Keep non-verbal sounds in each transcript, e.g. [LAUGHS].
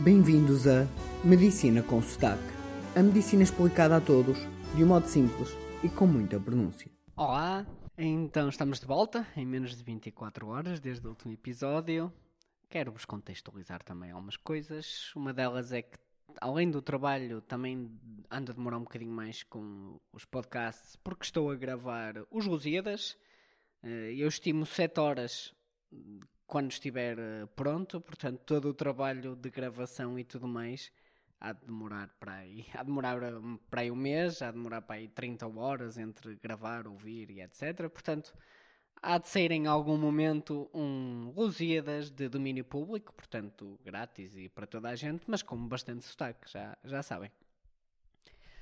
Bem-vindos a Medicina com Sotaque. A medicina explicada a todos, de um modo simples e com muita pronúncia. Olá, então estamos de volta em menos de 24 horas desde o último episódio. Quero-vos contextualizar também algumas coisas. Uma delas é que, além do trabalho, também ando a demorar um bocadinho mais com os podcasts, porque estou a gravar os Lusíadas. Eh, Eu estimo 7 horas quando estiver eh, pronto, portanto, todo o trabalho de gravação e tudo mais há de demorar para aí, [LAUGHS] há de demorar um, para aí um mês, há de demorar para aí 30 horas entre gravar, ouvir e etc. Portanto, há de sair em algum momento um Lusíadas de domínio público, portanto, grátis e para toda a gente, mas com bastante sotaque, já, já sabem.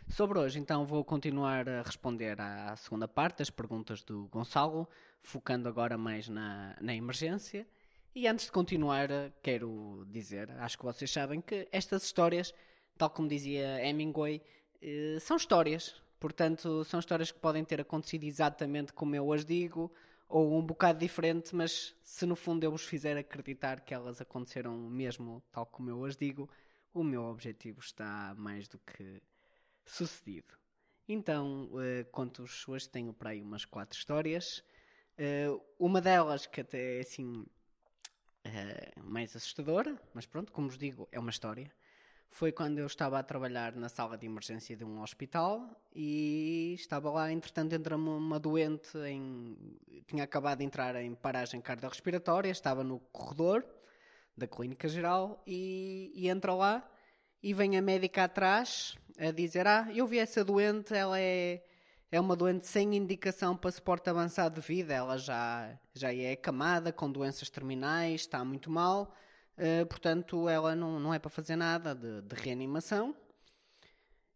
Sobre hoje, então, vou continuar a responder à segunda parte das perguntas do Gonçalo, focando agora mais na, na emergência. E antes de continuar, quero dizer, acho que vocês sabem que estas histórias, tal como dizia Hemingway, eh, são histórias. Portanto, são histórias que podem ter acontecido exatamente como eu as digo, ou um bocado diferente, mas se no fundo eu vos fizer acreditar que elas aconteceram mesmo tal como eu as digo, o meu objetivo está mais do que sucedido. Então, eh, conto-vos hoje, tenho para aí umas quatro histórias. Eh, uma delas que até é assim eh, mais assustadora, mas pronto, como vos digo, é uma história. Foi quando eu estava a trabalhar na sala de emergência de um hospital e estava lá, entretanto, entra-me uma doente em. tinha acabado de entrar em paragem cardiorrespiratória, estava no corredor da clínica geral e, e entra lá e vem a médica atrás a dizer: Ah, eu vi essa doente, ela é, é uma doente sem indicação para suporte avançado de vida, ela já, já é acamada, com doenças terminais, está muito mal, eh, portanto, ela não, não é para fazer nada de, de reanimação.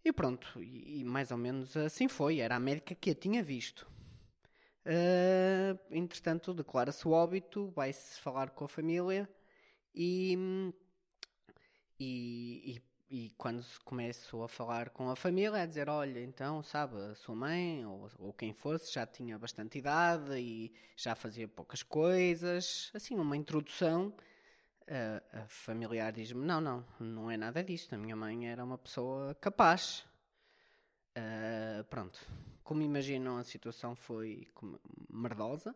E pronto, e, e mais ou menos assim foi, era a médica que a tinha visto. Eh, entretanto, declara-se o óbito, vai-se falar com a família e. E, e, e quando se começou a falar com a família, a dizer: Olha, então, sabe, a sua mãe ou, ou quem fosse já tinha bastante idade e já fazia poucas coisas, assim, uma introdução. A, a familiar diz-me: Não, não, não é nada disto. A minha mãe era uma pessoa capaz. Ah, pronto, como imaginam, a situação foi merdosa.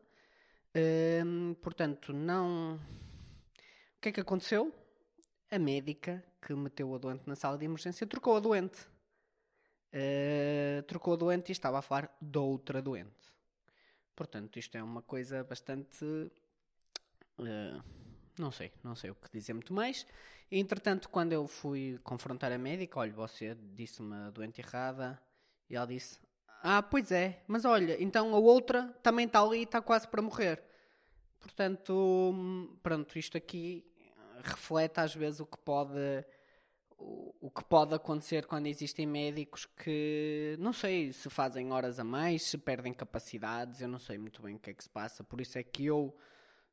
Hum, portanto, não. O que é que aconteceu? A médica que meteu a doente na sala de emergência trocou a doente. Uh, trocou a doente e estava a falar de outra doente. Portanto, isto é uma coisa bastante. uh, não sei, não sei o que dizer muito mais. Entretanto, quando eu fui confrontar a médica, olha, você disse-me a doente errada, e ela disse: Ah, pois é, mas olha, então a outra também está ali e está quase para morrer. Portanto, hum, pronto, isto aqui reflete às vezes o que pode o, que pode acontecer quando existem médicos que não sei se fazem horas a mais, se perdem capacidades, eu não sei muito bem o que é que se passa, por isso é que eu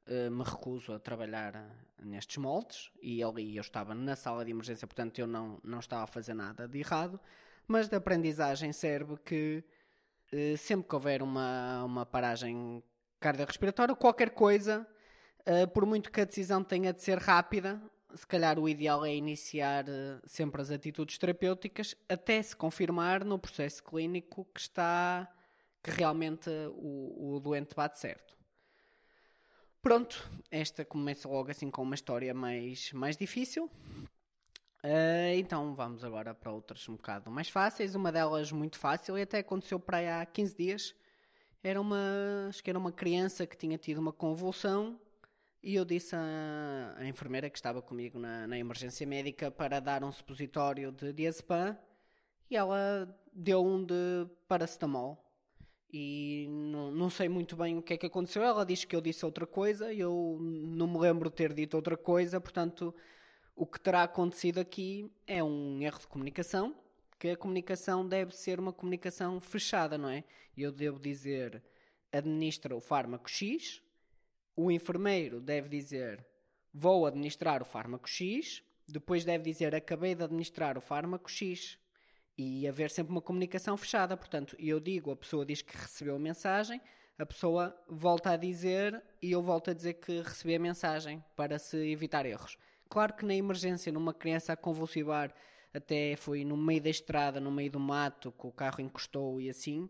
eh, me recuso a trabalhar nestes moldes. E ali eu estava na sala de emergência, portanto eu não, não estava a fazer nada de errado, mas de aprendizagem serve que eh, sempre que houver uma, uma paragem cardiorrespiratória, qualquer coisa, eh, por muito que a decisão tenha de ser rápida, se calhar o ideal é iniciar eh, sempre as atitudes terapêuticas até se confirmar no processo clínico que está que realmente o, o doente bate certo. Pronto, esta começa logo assim com uma história mais, mais difícil. Uh, então vamos agora para outras um bocado mais fáceis. Uma delas muito fácil e até aconteceu para aí há 15 dias. Era uma, acho que era uma criança que tinha tido uma convulsão e eu disse à, à enfermeira que estava comigo na, na emergência médica para dar um supositório de diazepam e ela deu um de paracetamol. E não, não sei muito bem o que é que aconteceu. Ela diz que eu disse outra coisa e eu não me lembro ter dito outra coisa, portanto o que terá acontecido aqui é um erro de comunicação, que a comunicação deve ser uma comunicação fechada, não é? Eu devo dizer administra o fármaco X, o enfermeiro deve dizer vou administrar o fármaco X, depois deve dizer acabei de administrar o fármaco X. E haver sempre uma comunicação fechada. Portanto, eu digo, a pessoa diz que recebeu a mensagem, a pessoa volta a dizer e eu volto a dizer que recebi a mensagem para se evitar erros. Claro que na emergência, numa criança a convulsivar, até foi no meio da estrada, no meio do mato, que o carro encostou e assim,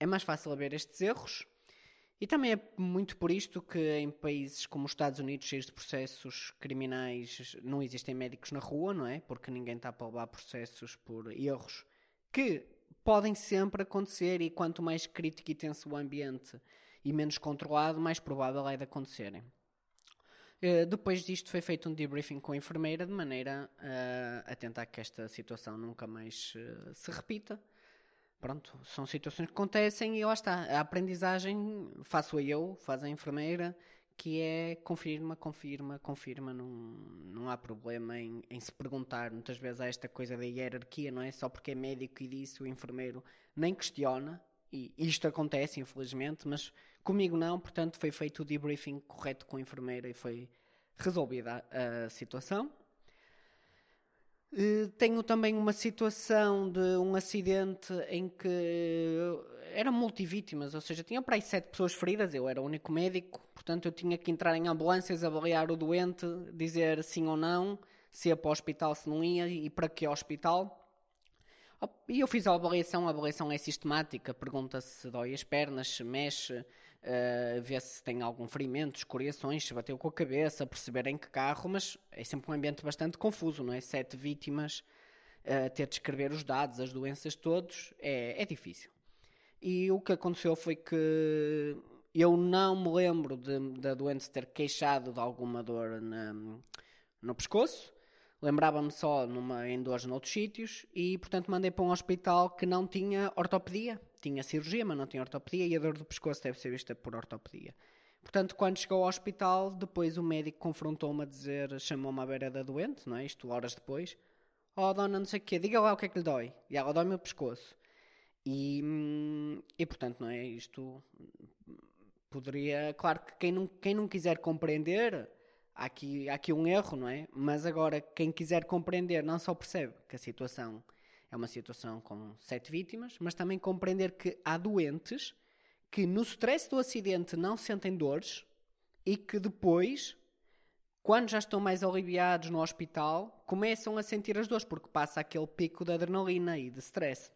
é mais fácil haver estes erros. E também é muito por isto que em países como os Estados Unidos, cheios de processos criminais, não existem médicos na rua, não é? Porque ninguém está para levar processos por erros que podem sempre acontecer e quanto mais crítico e tenso o ambiente e menos controlado, mais provável é de acontecerem. Uh, depois disto foi feito um debriefing com a enfermeira de maneira uh, a tentar que esta situação nunca mais uh, se repita. Pronto, são situações que acontecem e lá está. A aprendizagem faço eu, faz a enfermeira, que é confirma, confirma, confirma, não, não há problema em, em, se perguntar. Muitas vezes há esta coisa da hierarquia, não é? Só porque é médico e disse, o enfermeiro nem questiona, e isto acontece, infelizmente, mas comigo não, portanto foi feito o debriefing correto com a enfermeira e foi resolvida a situação. Uh, tenho também uma situação de um acidente em que eram multivítimas, ou seja, tinha para aí sete pessoas feridas, eu era o único médico, portanto eu tinha que entrar em ambulâncias, avaliar o doente, dizer sim ou não, se ia para o hospital, se não ia e para que hospital. E eu fiz a avaliação, a avaliação é sistemática, pergunta se dói as pernas, se mexe, uh, vê se tem algum ferimento, escoriações, se bateu com a cabeça, perceber em que carro, mas é sempre um ambiente bastante confuso, não é? Sete vítimas, uh, ter de escrever os dados, as doenças todos, é, é difícil. E o que aconteceu foi que eu não me lembro da doente ter queixado de alguma dor na, no pescoço. Lembrava-me só numa, em dores noutros sítios e, portanto, mandei para um hospital que não tinha ortopedia. Tinha cirurgia, mas não tinha ortopedia e a dor do pescoço deve ser vista por ortopedia. Portanto, quando chegou ao hospital, depois o médico confrontou-me a dizer, chamou-me à beira da doente, não é? Isto horas depois. Oh, dona, não sei o quê, diga lá o que é que lhe dói. E ela dói-me o pescoço. E, hum, e portanto, não é? Isto poderia. Claro que quem não, quem não quiser compreender, há aqui, há aqui um erro, não é? Mas agora, quem quiser compreender, não só percebe que a situação é uma situação com sete vítimas, mas também compreender que há doentes que no stress do acidente não sentem dores e que depois, quando já estão mais aliviados no hospital, começam a sentir as dores, porque passa aquele pico de adrenalina e de stress.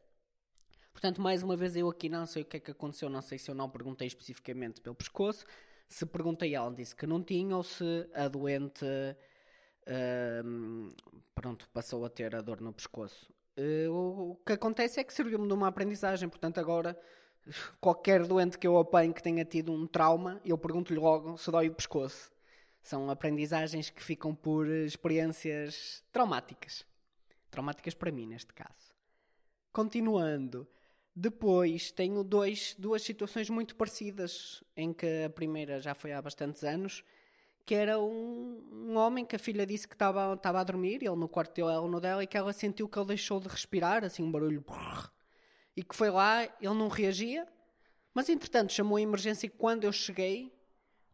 Portanto, mais uma vez, eu aqui não sei o que é que aconteceu, não sei se eu não perguntei especificamente pelo pescoço, se perguntei, ela disse que não tinha, ou se a doente uh, pronto, passou a ter a dor no pescoço. Uh, o, o, que acontece é que serviu-me de uma aprendizagem, portanto, agora qualquer doente que eu apanhe que tenha tido um trauma, eu pergunto-lhe logo se dói o pescoço. São aprendizagens que ficam por experiências traumáticas. Traumáticas para mim, neste caso. Continuando, depois tenho dois, duas situações muito parecidas, em que a primeira já foi há bastantes anos, que era um, um homem que a filha disse que estava, a dormir, ele no quarto dele, ela no dela, e que ela sentiu que ele deixou de respirar, assim um barulho, e que foi lá, ele não reagia, mas entretanto chamou a emergência e quando eu cheguei,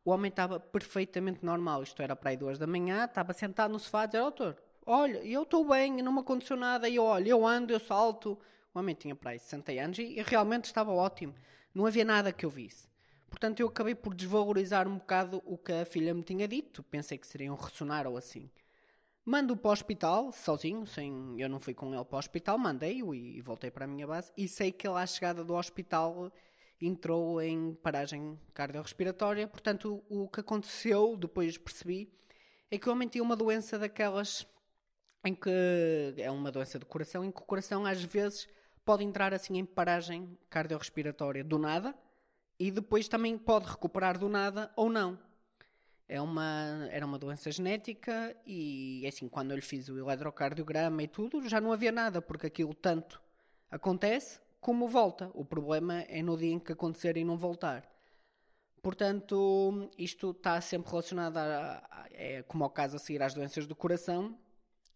o homem estava perfeitamente normal, isto era para aí duas da manhã, estava sentado no sofá a dizer, doutor, olha, eu estou bem, não me aconteceu nada, e eu olho, eu ando, eu salto, o homem tinha para aí 60 anos e, realmente estava ótimo. Não havia nada que eu visse. Portanto, eu acabei por desvalorizar um bocado o que a filha me tinha dito. Pensei que seria um ressonar ou assim. Mando-o para o hospital, sozinho, sem, eu não fui com ele para o hospital, mandei-o e voltei para a minha base. E sei que ele, à chegada do hospital, entrou em paragem cardiorrespiratória. Portanto, o que aconteceu, depois percebi, é que o homem tinha uma doença daquelas em que é uma doença do coração, em que o coração às vezes pode entrar assim em paragem cardiorrespiratória do nada e depois também pode recuperar do nada ou não. É uma, era uma doença genética e é assim, quando eu lhe fiz o eletrocardiograma e tudo, já não havia nada, porque aquilo tanto acontece como volta. O problema é no dia em que acontecer e não voltar. Portanto, isto está sempre relacionado a, a, é como ao caso a seguir às doenças do coração,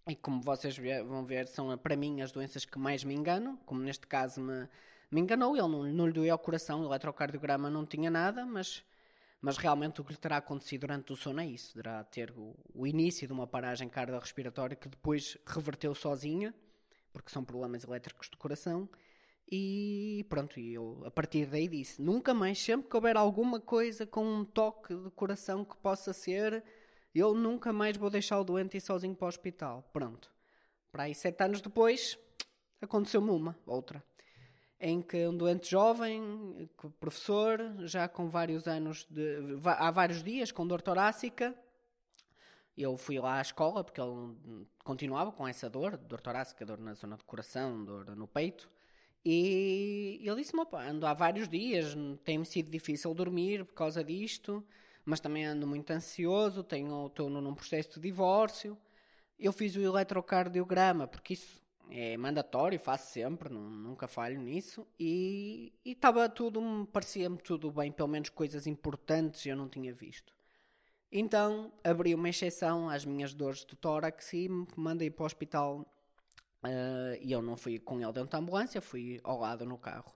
e como vocês vão ver, são para mim as doenças que mais me enganam, como neste caso me, me enganou, ele não, não lhe doeu ao coração, o eletrocardiograma não tinha nada, mas, mas realmente o que lhe terá acontecido durante o sono é isso, terá ter o, o início de uma paragem cardiorrespiratória que depois reverteu sozinha, porque são problemas elétricos do coração, e pronto, e eu a partir daí disse, nunca mais, sempre que houver alguma coisa com um toque de coração que possa ser eu nunca mais vou deixar o doente ir sozinho para o hospital. Pronto. Para aí, sete anos depois, aconteceu-me uma, outra. Em que um doente jovem, professor, já com vários anos, de, há vários dias, com dor torácica, eu fui lá à escola porque ele continuava com essa dor, dor torácica, dor na zona do coração, dor no peito. E ele disse-me: ando há vários dias, tem-me sido difícil dormir por causa disto, mas também ando muito ansioso, tenho, estou num processo de divórcio. Eu fiz o eletrocardiograma, porque isso é mandatório, faço sempre, não, nunca falho nisso. E estava tudo, parecia-me tudo bem, pelo menos coisas importantes eu não tinha visto. Então abri uma exceção às minhas dores de tórax e me mandei para o hospital. Uh, e eu não fui com ele dentro da ambulância, fui ao lado no carro.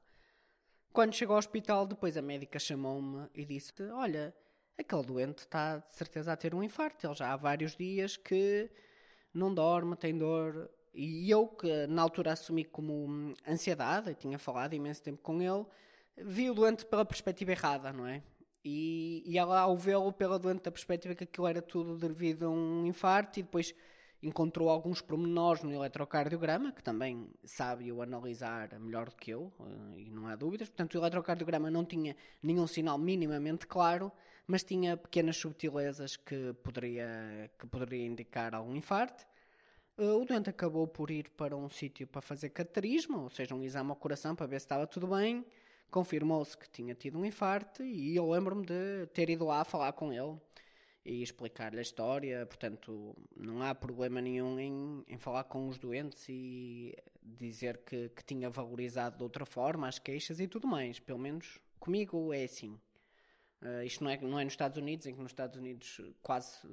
Quando chegou ao hospital, depois a médica chamou-me e disse: Olha, aquele doente está de certeza a ter um infarto. Ele já há vários dias que não dorme, tem dor. E eu, que na altura assumi como ansiedade, tinha falado imenso tempo com ele, vi o doente pela perspectiva errada, não é? E, e ela, ao vê-lo pela doente da perspectiva que aquilo era tudo devido a um infarto, e depois encontrou alguns pormenores no eletrocardiograma, que também sabe o analisar melhor do que eu, eh, e não há dúvidas. Portanto, o eletrocardiograma não tinha nenhum sinal minimamente claro, mas tinha pequenas subtilezas que poderia, que poderia indicar algum infarto. Eh, o doente acabou por ir para um sítio para fazer cateterismo, ou seja, um exame ao coração para ver se estava tudo bem confirmou-se que tinha tido um infarto e eu lembro-me de ter ido lá falar com ele e explicar-lhe a história. Portanto, não há problema nenhum em, em falar com os doentes e dizer que, que tinha valorizado de outra forma as queixas e tudo mais. Pelo menos comigo é assim. Uh, isto não é, não é nos Estados Unidos, em que nos Estados Unidos quase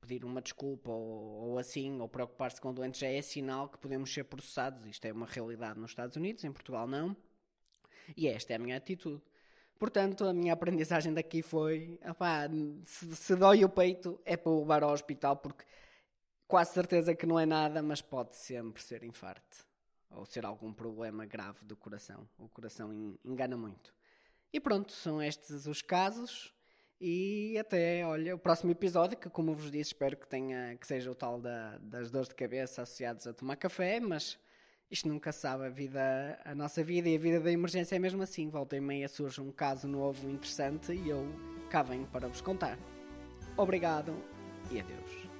pedir uma desculpa ou, ou assim, ou preocupar-se com doentes já é sinal que podemos ser processados. Isto é uma realidade nos Estados Unidos, em Portugal não. E esta é a minha atitude. Portanto, a minha aprendizagem daqui foi: opá, se, se dói o peito, é para o levar ao hospital, porque quase certeza que não é nada, mas pode sempre ser infarto ou ser algum problema grave do coração. O coração engana muito. E pronto, são estes os casos. E até, olha, o próximo episódio, que como vos disse, espero que tenha que seja o tal da, das dores de cabeça associadas a tomar café, mas isto nunca sabe, a vida, a nossa vida e a vida da emergência é mesmo assim. Volta e meia surge um caso novo interessante e eu cá venho para vos contar. Obrigado e adeus.